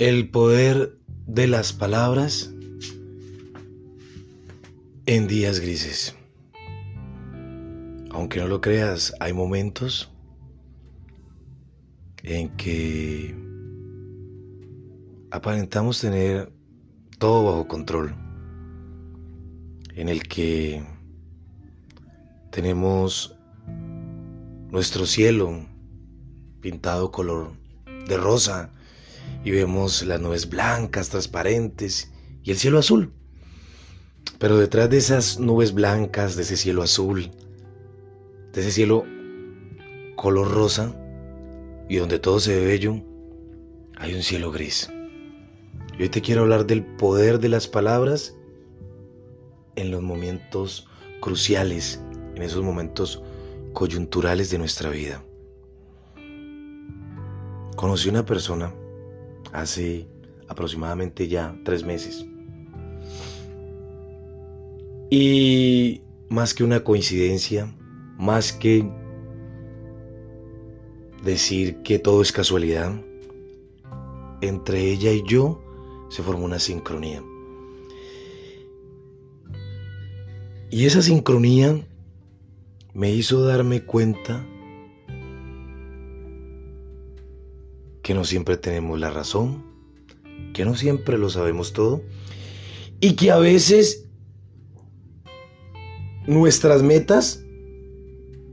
El poder de las palabras en días grises. Aunque no lo creas, hay momentos en que aparentamos tener todo bajo control, en el que tenemos nuestro cielo pintado color de rosa y vemos las nubes blancas, transparentes y el cielo azul. Pero detrás de esas nubes blancas, de ese cielo azul, de ese cielo color rosa y donde todo se ve bello, hay un cielo gris. Y hoy te quiero hablar del poder de las palabras en los momentos cruciales, en esos momentos coyunturales de nuestra vida. Conocí una persona hace aproximadamente ya tres meses. Y más que una coincidencia, más que decir que todo es casualidad, entre ella y yo se formó una sincronía. Y esa sincronía me hizo darme cuenta que no siempre tenemos la razón, que no siempre lo sabemos todo y que a veces nuestras metas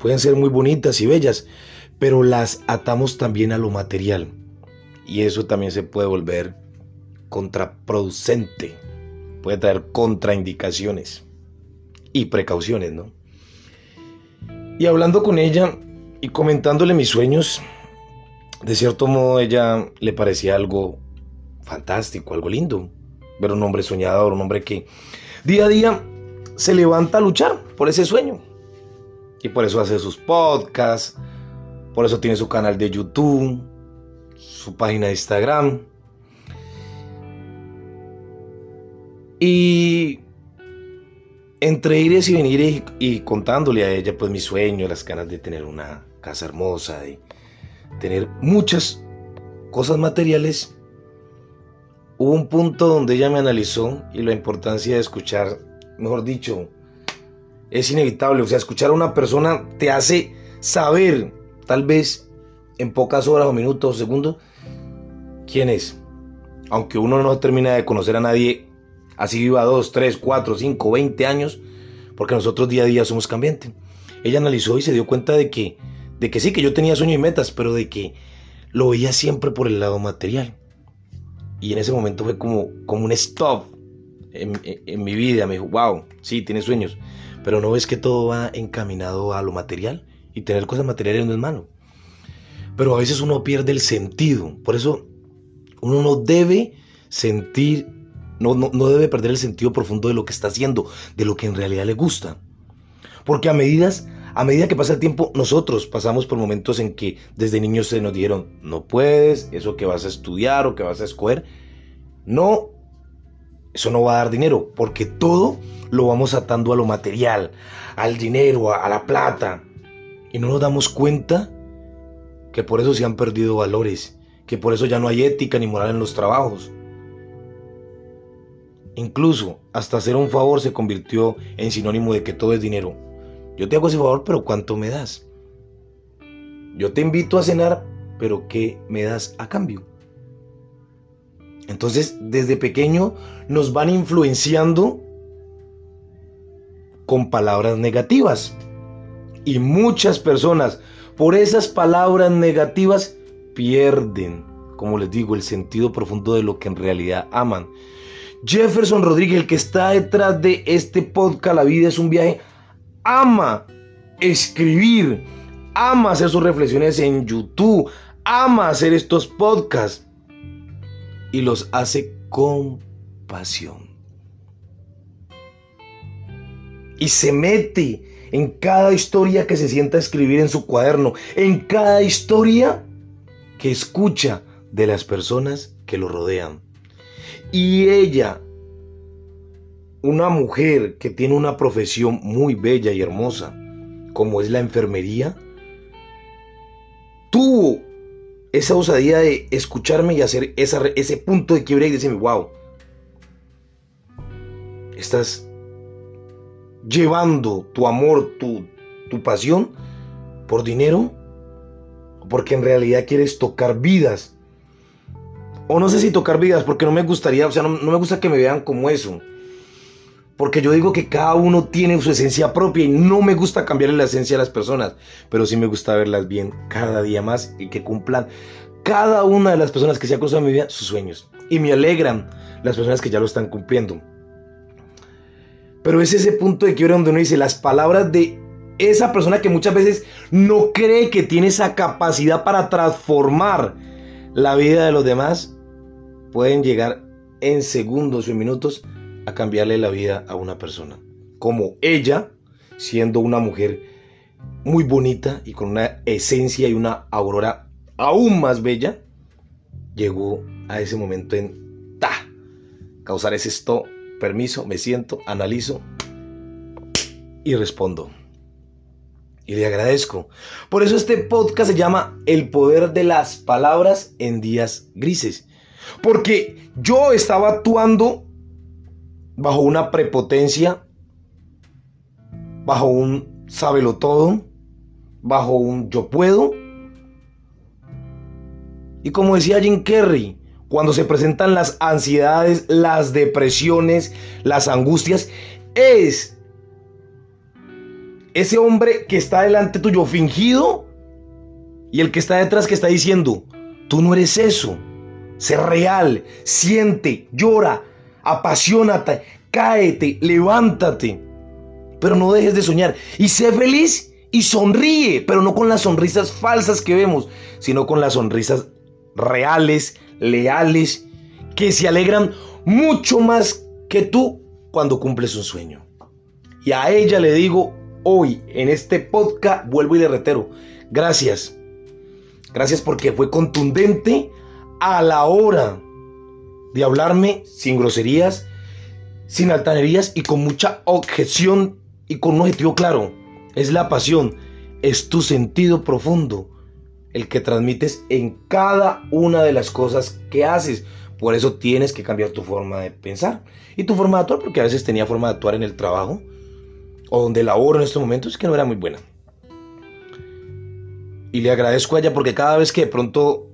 pueden ser muy bonitas y bellas, pero las atamos también a lo material y eso también se puede volver contraproducente, puede traer contraindicaciones y precauciones, ¿no? Y hablando con ella y comentándole mis sueños, de cierto modo ella le parecía algo fantástico, algo lindo. Ver un hombre soñador, un hombre que día a día se levanta a luchar por ese sueño. Y por eso hace sus podcasts, por eso tiene su canal de YouTube, su página de Instagram. Y entre ir y venir y, contándole a ella pues mi sueño, las ganas de tener una casa hermosa, de tener muchas cosas materiales, hubo un punto donde ella me analizó y la importancia de escuchar, mejor dicho, es inevitable, o sea, escuchar a una persona te hace saber, tal vez en pocas horas o minutos o segundos, quién es. Aunque uno no termina de conocer a nadie Así viva 2, 3, 4, 5, 20 años, porque nosotros día a día somos cambiantes. Ella analizó y se dio cuenta de que, de que sí, que yo tenía sueños y metas, pero de que lo veía siempre por el lado material. Y en ese momento fue como, como un stop en, en mi vida. Me dijo, wow, sí, tienes sueños, pero no ves que todo va encaminado a lo material y tener cosas materiales no es malo. Pero a veces uno pierde el sentido. Por eso uno no debe sentir no, debe perder el sentido profundo de lo que está haciendo, de lo que en realidad le gusta. Porque a, medidas, a medida que pasa el tiempo, nosotros pasamos por momentos en que desde niños se nos dijeron, no puedes, eso que vas a estudiar o que vas a escoger, no, eso no va a dar dinero, porque todo lo vamos atando a lo material, al dinero, a la plata. Y no nos damos cuenta que por eso se han perdido valores, que por eso ya no hay ética ni moral en los trabajos Incluso hasta hacer un favor se convirtió en sinónimo de que todo es dinero. Yo te hago ese favor, pero ¿cuánto me das? Yo te invito a cenar, pero ¿qué me das a cambio? Entonces, desde pequeño nos van influenciando con palabras negativas. Y muchas personas, por esas palabras negativas, pierden, como les digo, el sentido profundo de lo que en realidad aman. Jefferson Rodríguez, el que está detrás de este podcast, La vida es un viaje, ama escribir, ama hacer sus reflexiones en YouTube, ama hacer estos podcasts y los hace con pasión. Y se mete en cada historia que se sienta a escribir en su cuaderno, en cada historia que escucha de las personas que lo rodean. Y ella, una mujer que tiene una profesión muy bella y hermosa, como es la enfermería, tuvo esa osadía de escucharme y hacer ese punto de quiebre y decirme, wow, estás llevando tu amor, tu, tu pasión por dinero, porque en realidad quieres tocar vidas. O no sé si tocar vidas, porque no me gustaría, o sea, no, no me gusta que me vean como eso. Porque yo digo que cada uno tiene su esencia propia y no me gusta cambiarle la esencia a las personas, pero sí me gusta verlas bien cada día más y que cumplan cada una de las personas que se ha cruzado en mi vida sus sueños. Y me alegran las personas que ya lo están cumpliendo. Pero es ese punto de quiebra donde uno dice las palabras de esa persona que muchas veces no cree que tiene esa capacidad para transformar la vida de los demás, pueden llegar en segundos o minutos a cambiarle la vida a una persona. Como ella, siendo una mujer muy bonita y con una esencia y una aurora aún más bella, llegó a ese momento en ta, causar ese esto, permiso, me siento, analizo y respondo. Y le agradezco. Por eso este podcast se llama El poder de las palabras en días grises. Porque yo estaba actuando bajo una prepotencia, bajo un sábelo todo, bajo un yo puedo. Y como decía Jim Kerry, cuando se presentan las ansiedades, las depresiones, las angustias, es ese hombre que está delante tuyo fingido y el que está detrás que está diciendo, tú no eres eso, sé real, siente, llora, apasionate, cáete, levántate, pero no dejes de soñar y sé feliz y sonríe, pero no con las sonrisas falsas que vemos, sino con las sonrisas reales, leales, que se alegran mucho más que tú cuando cumples un sueño. Y a ella le digo hoy en este podcast, vuelvo y le retero, gracias. Gracias porque fue contundente a la hora de hablarme sin groserías, sin altanerías y con mucha objeción y con un objetivo claro. Es la pasión, es tu sentido profundo el que transmites en cada una de las cosas que haces. Por eso tienes que cambiar tu forma de pensar y tu forma de actuar, porque a veces tenía forma de actuar en el trabajo o donde laboro en estos momentos que no era muy buena. Y le agradezco a ella porque cada vez que de pronto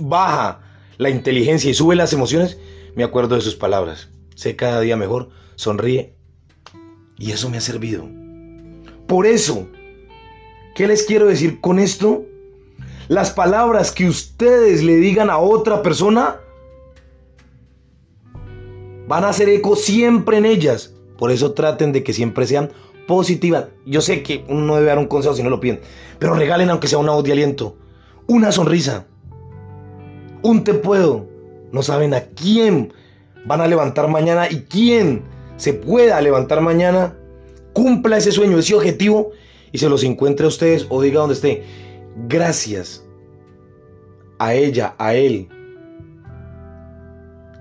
baja la inteligencia y sube las emociones, me acuerdo de sus palabras. Sé cada día mejor, sonríe. Y eso me ha servido. Por eso, ¿qué les quiero decir con esto? Las palabras que ustedes le digan a otra persona van a hacer eco siempre en ellas. Por eso traten de que siempre sean positivas. Yo sé que uno no debe dar un consejo si no lo piden, pero regalen aunque sea una voz de aliento, una sonrisa, un te puedo. No saben a quién van a levantar mañana y quién se pueda levantar mañana, cumpla ese sueño, ese objetivo y se los encuentre a ustedes o diga donde esté. Gracias a ella, a él.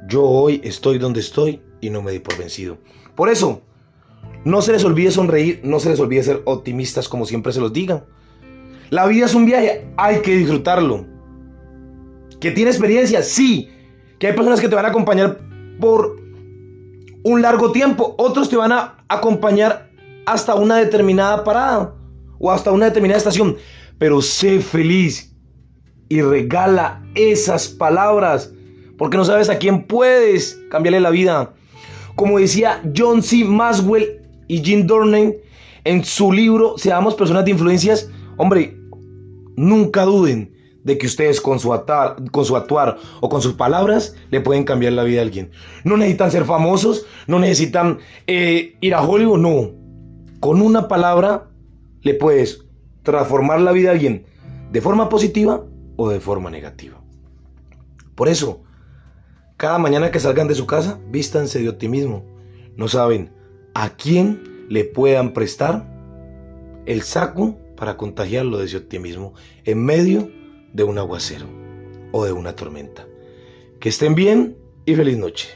Yo hoy estoy donde estoy y no me di por vencido. Por eso, no se les olvide sonreír, no se les olvide ser optimistas como siempre se los digan. La vida es un viaje, hay que disfrutarlo. ¿Que tiene experiencia? Sí. ¿Que hay personas que te van a acompañar por un largo tiempo? Otros te van a acompañar hasta una determinada parada o hasta una determinada estación. Pero sé feliz y regala esas palabras porque no sabes a quién puedes cambiarle la vida. Como decía John C. Maswell y Jim Dornan en su libro Seamos personas de influencias, hombre, nunca duden de que ustedes con su, con su actuar o con sus palabras le pueden cambiar la vida a alguien. No necesitan ser famosos, no necesitan eh, ir a Hollywood, no. Con una palabra le puedes transformar la vida a alguien de forma positiva o de forma negativa. Por eso, cada mañana que salgan de su casa, vístanse de optimismo. No saben a quién le puedan prestar el saco para contagiarlo de ese optimismo en medio de un aguacero o de una tormenta. Que estén bien y feliz noche.